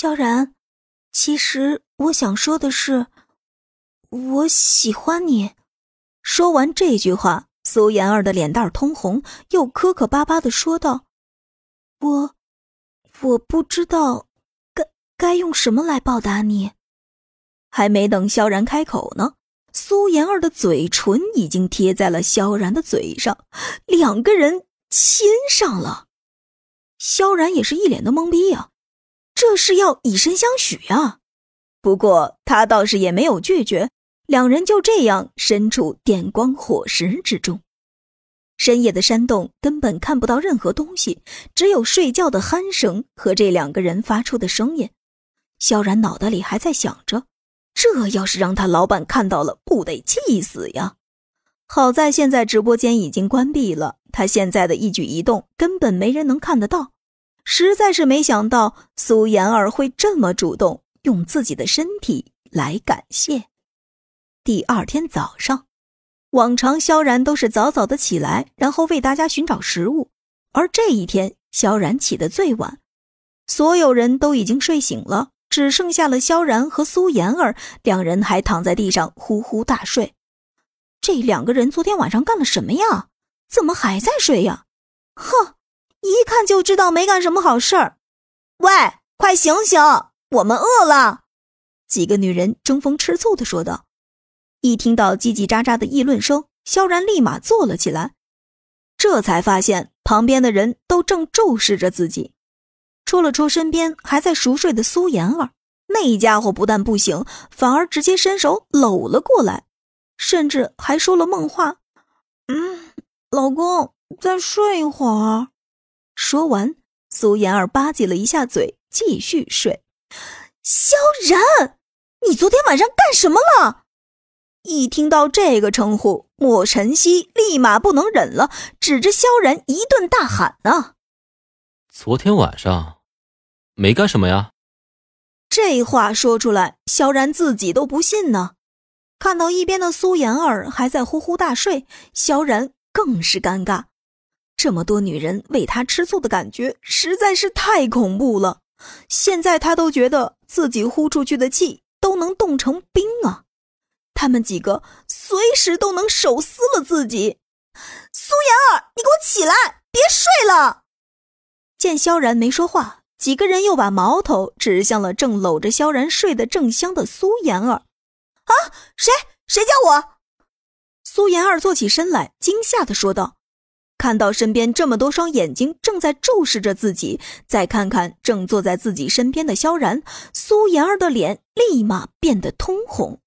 萧然，其实我想说的是，我喜欢你。说完这句话，苏妍儿的脸蛋通红，又磕磕巴巴的说道：“我，我不知道该该用什么来报答你。”还没等萧然开口呢，苏妍儿的嘴唇已经贴在了萧然的嘴上，两个人亲上了。萧然也是一脸的懵逼呀，这是要以身相许啊！不过他倒是也没有拒绝，两人就这样身处电光火石之中。深夜的山洞根本看不到任何东西，只有睡觉的鼾声和这两个人发出的声音。萧然脑袋里还在想着，这要是让他老板看到了，不得气死呀！好在现在直播间已经关闭了，他现在的一举一动根本没人能看得到。实在是没想到苏妍儿会这么主动，用自己的身体来感谢。第二天早上，往常萧然都是早早的起来，然后为大家寻找食物，而这一天萧然起得最晚，所有人都已经睡醒了，只剩下了萧然和苏妍儿两人还躺在地上呼呼大睡。这两个人昨天晚上干了什么呀？怎么还在睡呀？哼，看就知道没干什么好事儿。喂，快醒醒，我们饿了！几个女人争风吃醋的说道。一听到叽叽喳喳的议论声，萧然立马坐了起来，这才发现旁边的人都正注视着自己。戳了戳身边还在熟睡的苏妍儿，那家伙不但不醒，反而直接伸手搂了过来。甚至还说了梦话：“嗯，老公，再睡一会儿。”说完，苏妍儿吧唧了一下嘴，继续睡。萧然，你昨天晚上干什么了？一听到这个称呼，莫晨曦立马不能忍了，指着萧然一顿大喊：“啊！昨天晚上没干什么呀？”这话说出来，萧然自己都不信呢。看到一边的苏妍儿还在呼呼大睡，萧然更是尴尬。这么多女人为他吃醋的感觉实在是太恐怖了。现在他都觉得自己呼出去的气都能冻成冰啊！他们几个随时都能手撕了自己。苏妍儿，你给我起来，别睡了！见萧然没说话，几个人又把矛头指向了正搂着萧然睡得正香的苏妍儿。啊！谁谁叫我？苏妍儿坐起身来，惊吓的说道：“看到身边这么多双眼睛正在注视着自己，再看看正坐在自己身边的萧然，苏妍儿的脸立马变得通红。